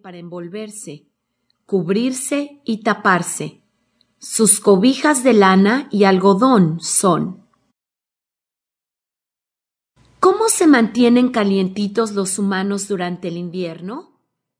para envolverse, cubrirse y taparse. Sus cobijas de lana y algodón son. ¿Cómo se mantienen calientitos los humanos durante el invierno?